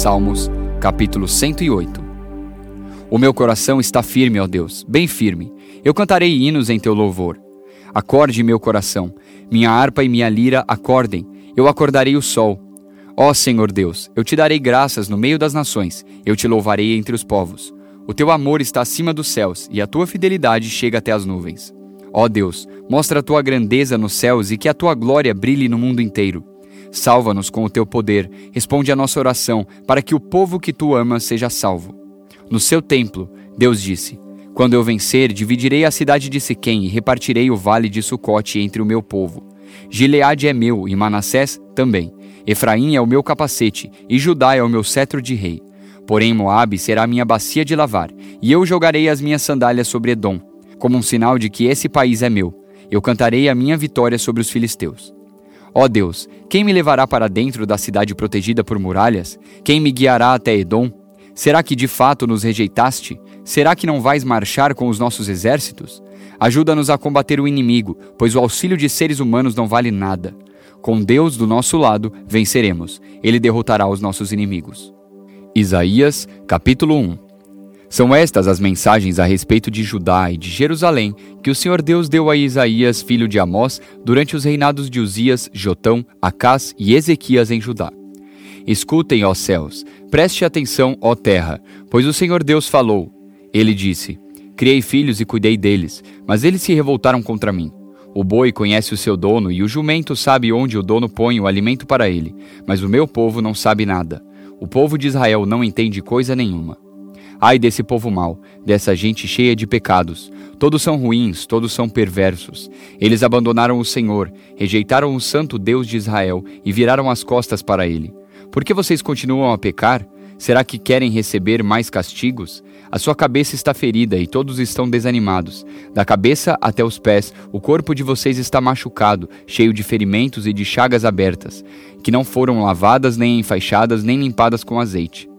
Salmos, capítulo 108. O meu coração está firme, ó Deus, bem firme. Eu cantarei hinos em teu louvor. Acorde meu coração, minha harpa e minha lira acordem. Eu acordarei o sol. Ó Senhor Deus, eu te darei graças no meio das nações, eu te louvarei entre os povos. O teu amor está acima dos céus e a tua fidelidade chega até as nuvens. Ó Deus, mostra a tua grandeza nos céus e que a tua glória brilhe no mundo inteiro. Salva-nos com o teu poder, responde a nossa oração, para que o povo que tu amas seja salvo. No seu templo, Deus disse: Quando eu vencer, dividirei a cidade de Siquém e repartirei o vale de Sucote entre o meu povo. Gileade é meu e Manassés também. Efraim é o meu capacete e Judá é o meu cetro de rei. Porém, Moabe será minha bacia de lavar, e eu jogarei as minhas sandálias sobre Edom, como um sinal de que esse país é meu. Eu cantarei a minha vitória sobre os filisteus. Ó Deus, quem me levará para dentro da cidade protegida por muralhas? Quem me guiará até Edom? Será que de fato nos rejeitaste? Será que não vais marchar com os nossos exércitos? Ajuda-nos a combater o inimigo, pois o auxílio de seres humanos não vale nada. Com Deus do nosso lado, venceremos. Ele derrotará os nossos inimigos. Isaías, capítulo 1 São estas as mensagens a respeito de Judá e de Jerusalém que o Senhor Deus deu a Isaías, filho de Amós, durante os reinados de Uzias, Jotão, Acás e Ezequias em Judá. Escutem, ó céus, preste atenção, ó terra, pois o Senhor Deus falou. Ele disse: Criei filhos e cuidei deles, mas eles se revoltaram contra mim. O boi conhece o seu dono e o jumento sabe onde o dono põe o alimento para ele, mas o meu povo não sabe nada. O povo de Israel não entende coisa nenhuma. Ai desse povo mau, dessa gente cheia de pecados. Todos são ruins, todos são perversos. Eles abandonaram o Senhor, rejeitaram o santo Deus de Israel e viraram as costas para ele. Por que vocês continuam a pecar? Será que querem receber mais castigos? A sua cabeça está ferida e todos estão desanimados. Da cabeça até os pés, o corpo de vocês está machucado, cheio de ferimentos e de chagas abertas, que não foram lavadas, nem enfaixadas, nem limpadas com azeite.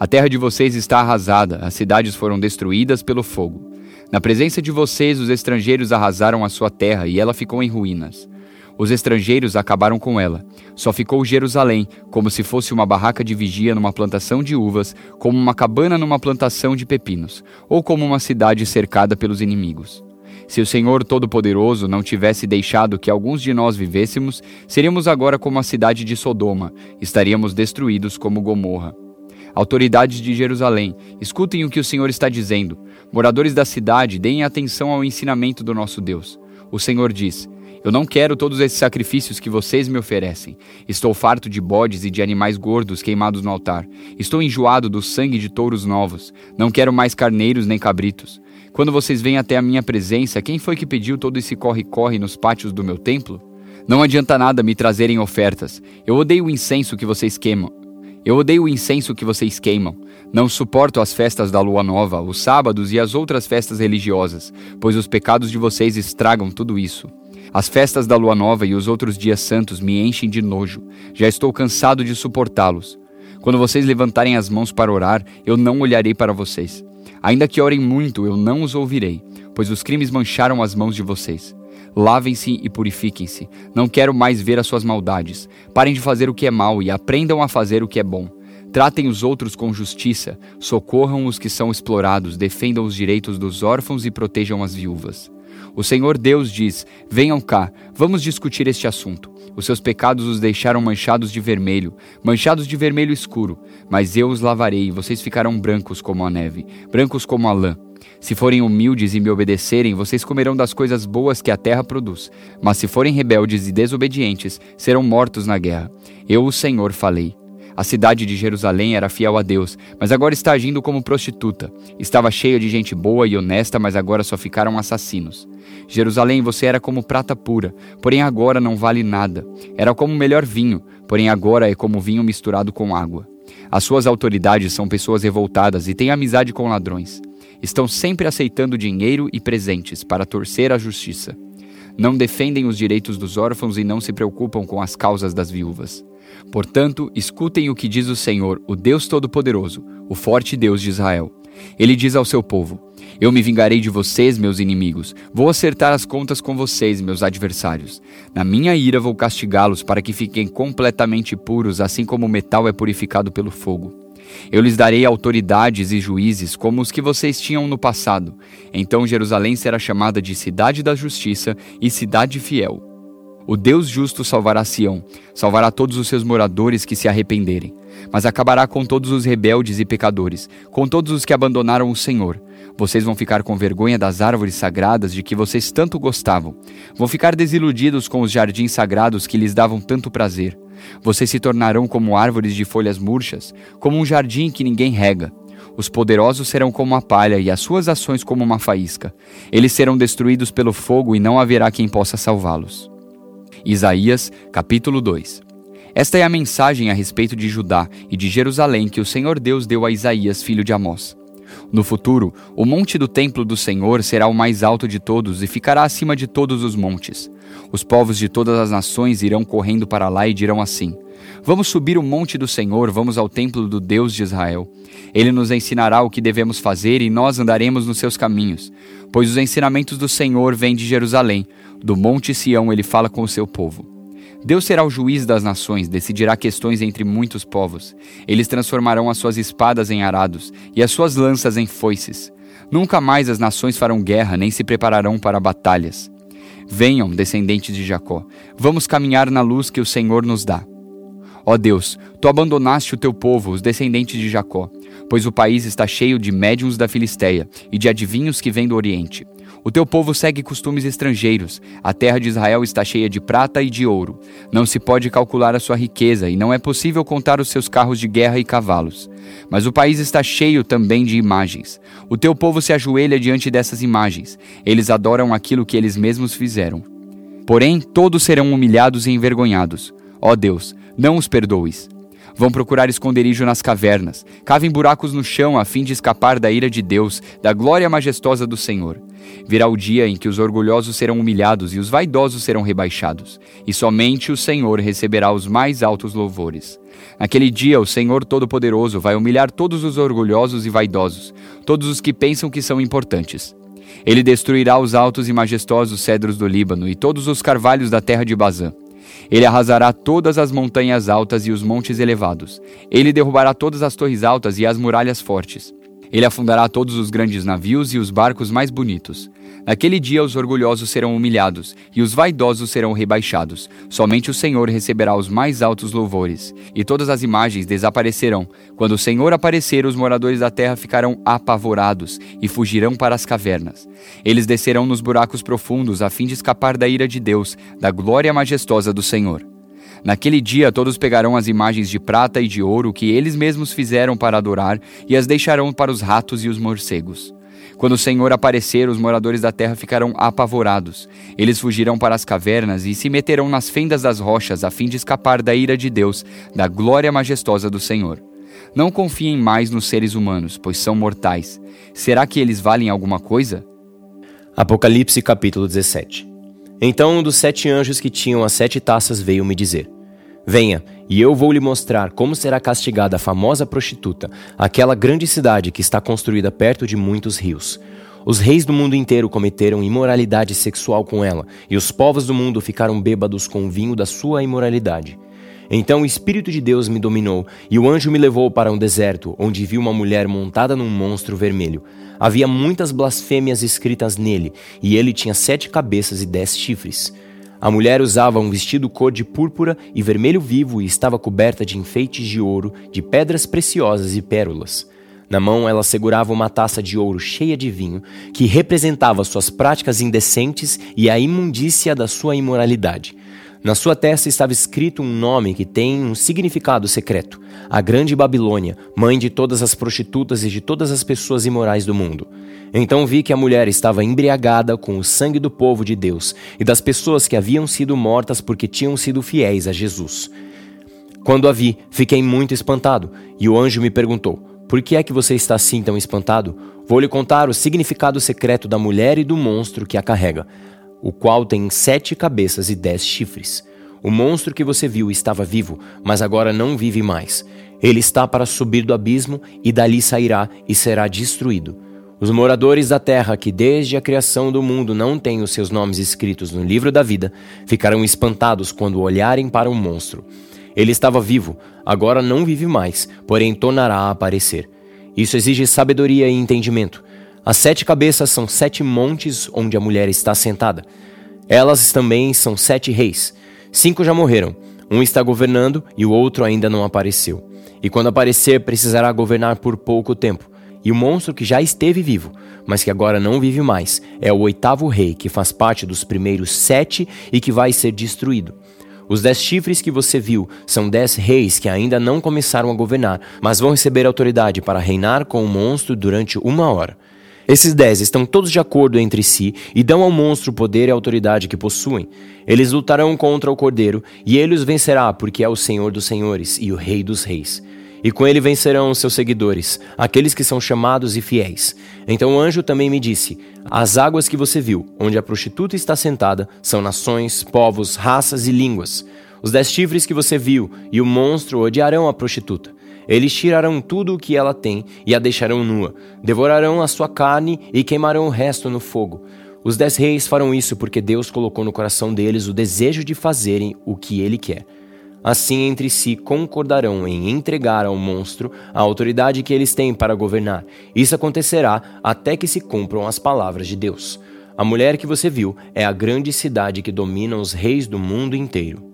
A terra de vocês está arrasada, as cidades foram destruídas pelo fogo. Na presença de vocês, os estrangeiros arrasaram a sua terra e ela ficou em ruínas. Os estrangeiros acabaram com ela. Só ficou Jerusalém, como se fosse uma barraca de vigia numa plantação de uvas, como uma cabana numa plantação de pepinos, ou como uma cidade cercada pelos inimigos. Se o Senhor Todo-Poderoso não tivesse deixado que alguns de nós vivêssemos, seríamos agora como a cidade de Sodoma, estaríamos destruídos como Gomorra. Autoridades de Jerusalém, escutem o que o Senhor está dizendo. Moradores da cidade, deem atenção ao ensinamento do nosso Deus. O Senhor diz: eu não quero todos esses sacrifícios que vocês me oferecem. Estou farto de bodes e de animais gordos queimados no altar. Estou enjoado do sangue de touros novos. Não quero mais carneiros nem cabritos. Quando vocês vêm até a minha presença, quem foi que pediu todo esse corre-corre nos pátios do meu templo? Não adianta nada me trazerem ofertas. Eu odeio o incenso que vocês queimam. Eu odeio o incenso que vocês queimam. Não suporto as festas da lua nova, os sábados e as outras festas religiosas, pois os pecados de vocês estragam tudo isso. As festas da lua nova e os outros dias santos me enchem de nojo. Já estou cansado de suportá-los. Quando vocês levantarem as mãos para orar, eu não olharei para vocês. Ainda que orem muito, eu não os ouvirei, pois os crimes mancharam as mãos de vocês. Lavem-se e purifiquem-se. Não quero mais ver as suas maldades. Parem de fazer o que é mal e aprendam a fazer o que é bom. Tratem os outros com justiça, socorram os que são explorados, defendam os direitos dos órfãos e protejam as viúvas. O Senhor Deus diz: Venham cá, vamos discutir este assunto. Os seus pecados os deixaram manchados de vermelho, manchados de vermelho escuro, mas eu os lavarei e vocês ficarão brancos como a neve, brancos como a lã. Se forem humildes e me obedecerem, vocês comerão das coisas boas que a terra produz. Mas se forem rebeldes e desobedientes, serão mortos na guerra. Eu, o Senhor, falei. A cidade de Jerusalém era fiel a Deus, mas agora está agindo como prostituta. Estava cheia de gente boa e honesta, mas agora só ficaram assassinos. Jerusalém, você era como prata pura, porém agora não vale nada. Era como o melhor vinho, porém agora é como vinho misturado com água. As suas autoridades são pessoas revoltadas e têm amizade com ladrões. Estão sempre aceitando dinheiro e presentes para torcer a justiça. Não defendem os direitos dos órfãos e não se preocupam com as causas das viúvas. Portanto, escutem o que diz o Senhor, o Deus Todo-Poderoso, o forte Deus de Israel. Ele diz ao seu povo: Eu me vingarei de vocês, meus inimigos. Vou acertar as contas com vocês, meus adversários. Na minha ira vou castigá-los para que fiquem completamente puros, assim como o metal é purificado pelo fogo. Eu lhes darei autoridades e juízes como os que vocês tinham no passado. Então Jerusalém será chamada de Cidade da Justiça e Cidade Fiel. O Deus justo salvará Sião, salvará todos os seus moradores que se arrependerem, mas acabará com todos os rebeldes e pecadores, com todos os que abandonaram o Senhor. Vocês vão ficar com vergonha das árvores sagradas de que vocês tanto gostavam. Vão ficar desiludidos com os jardins sagrados que lhes davam tanto prazer. Vocês se tornarão como árvores de folhas murchas, como um jardim que ninguém rega. Os poderosos serão como a palha e as suas ações como uma faísca. Eles serão destruídos pelo fogo e não haverá quem possa salvá-los. Isaías, capítulo 2. Esta é a mensagem a respeito de Judá e de Jerusalém que o Senhor Deus deu a Isaías, filho de Amós. No futuro, o monte do templo do Senhor será o mais alto de todos e ficará acima de todos os montes. Os povos de todas as nações irão correndo para lá e dirão assim: Vamos subir o monte do Senhor, vamos ao templo do Deus de Israel. Ele nos ensinará o que devemos fazer e nós andaremos nos seus caminhos. Pois os ensinamentos do Senhor vêm de Jerusalém, do monte Sião ele fala com o seu povo. Deus será o juiz das nações, decidirá questões entre muitos povos. Eles transformarão as suas espadas em arados e as suas lanças em foices. Nunca mais as nações farão guerra, nem se prepararão para batalhas. Venham, descendentes de Jacó, vamos caminhar na luz que o Senhor nos dá. Ó Deus, tu abandonaste o teu povo, os descendentes de Jacó, pois o país está cheio de médiuns da Filisteia e de adivinhos que vêm do Oriente. O teu povo segue costumes estrangeiros. A terra de Israel está cheia de prata e de ouro. Não se pode calcular a sua riqueza e não é possível contar os seus carros de guerra e cavalos. Mas o país está cheio também de imagens. O teu povo se ajoelha diante dessas imagens. Eles adoram aquilo que eles mesmos fizeram. Porém, todos serão humilhados e envergonhados. Ó Deus, não os perdoes. Vão procurar esconderijo nas cavernas, cavem buracos no chão a fim de escapar da ira de Deus, da glória majestosa do Senhor. Virá o dia em que os orgulhosos serão humilhados e os vaidosos serão rebaixados, e somente o Senhor receberá os mais altos louvores. Naquele dia, o Senhor Todo-Poderoso vai humilhar todos os orgulhosos e vaidosos, todos os que pensam que são importantes. Ele destruirá os altos e majestosos cedros do Líbano e todos os carvalhos da terra de Bazã. Ele arrasará todas as montanhas altas e os montes elevados. Ele derrubará todas as torres altas e as muralhas fortes. Ele afundará todos os grandes navios e os barcos mais bonitos. Naquele dia os orgulhosos serão humilhados e os vaidosos serão rebaixados. Somente o Senhor receberá os mais altos louvores, e todas as imagens desaparecerão. Quando o Senhor aparecer, os moradores da terra ficarão apavorados e fugirão para as cavernas. Eles descerão nos buracos profundos a fim de escapar da ira de Deus, da glória majestosa do Senhor. Naquele dia todos pegarão as imagens de prata e de ouro que eles mesmos fizeram para adorar e as deixarão para os ratos e os morcegos. Quando o Senhor aparecer, os moradores da terra ficarão apavorados. Eles fugirão para as cavernas e se meterão nas fendas das rochas a fim de escapar da ira de Deus, da glória majestosa do Senhor. Não confiem mais nos seres humanos, pois são mortais. Será que eles valem alguma coisa? Apocalipse capítulo 17 então um dos sete anjos que tinham as sete taças veio me dizer: Venha, e eu vou lhe mostrar como será castigada a famosa prostituta, aquela grande cidade que está construída perto de muitos rios. Os reis do mundo inteiro cometeram imoralidade sexual com ela, e os povos do mundo ficaram bêbados com o vinho da sua imoralidade. Então o Espírito de Deus me dominou, e o anjo me levou para um deserto, onde vi uma mulher montada num monstro vermelho. Havia muitas blasfêmias escritas nele, e ele tinha sete cabeças e dez chifres. A mulher usava um vestido cor de púrpura e vermelho vivo e estava coberta de enfeites de ouro, de pedras preciosas e pérolas. Na mão ela segurava uma taça de ouro cheia de vinho, que representava suas práticas indecentes e a imundícia da sua imoralidade. Na sua testa estava escrito um nome que tem um significado secreto: a Grande Babilônia, mãe de todas as prostitutas e de todas as pessoas imorais do mundo. Então vi que a mulher estava embriagada com o sangue do povo de Deus e das pessoas que haviam sido mortas porque tinham sido fiéis a Jesus. Quando a vi, fiquei muito espantado, e o anjo me perguntou: Por que é que você está assim tão espantado? Vou lhe contar o significado secreto da mulher e do monstro que a carrega o qual tem sete cabeças e dez chifres. O monstro que você viu estava vivo, mas agora não vive mais. Ele está para subir do abismo e dali sairá e será destruído. Os moradores da terra que desde a criação do mundo não têm os seus nomes escritos no livro da vida ficarão espantados quando olharem para o monstro. Ele estava vivo, agora não vive mais, porém tornará a aparecer. Isso exige sabedoria e entendimento. As sete cabeças são sete montes onde a mulher está sentada. Elas também são sete reis. Cinco já morreram. Um está governando e o outro ainda não apareceu. E quando aparecer, precisará governar por pouco tempo. E o monstro que já esteve vivo, mas que agora não vive mais, é o oitavo rei, que faz parte dos primeiros sete e que vai ser destruído. Os dez chifres que você viu são dez reis que ainda não começaram a governar, mas vão receber autoridade para reinar com o monstro durante uma hora. Esses dez estão todos de acordo entre si e dão ao monstro o poder e a autoridade que possuem. Eles lutarão contra o cordeiro e ele os vencerá, porque é o Senhor dos senhores e o Rei dos reis. E com ele vencerão os seus seguidores, aqueles que são chamados e fiéis. Então o anjo também me disse: As águas que você viu, onde a prostituta está sentada, são nações, povos, raças e línguas. Os dez chifres que você viu e o monstro odiarão a prostituta. Eles tirarão tudo o que ela tem e a deixarão nua, devorarão a sua carne e queimarão o resto no fogo. Os dez reis farão isso porque Deus colocou no coração deles o desejo de fazerem o que ele quer. Assim entre si concordarão em entregar ao monstro a autoridade que eles têm para governar. Isso acontecerá até que se cumpram as palavras de Deus. A mulher que você viu é a grande cidade que domina os reis do mundo inteiro.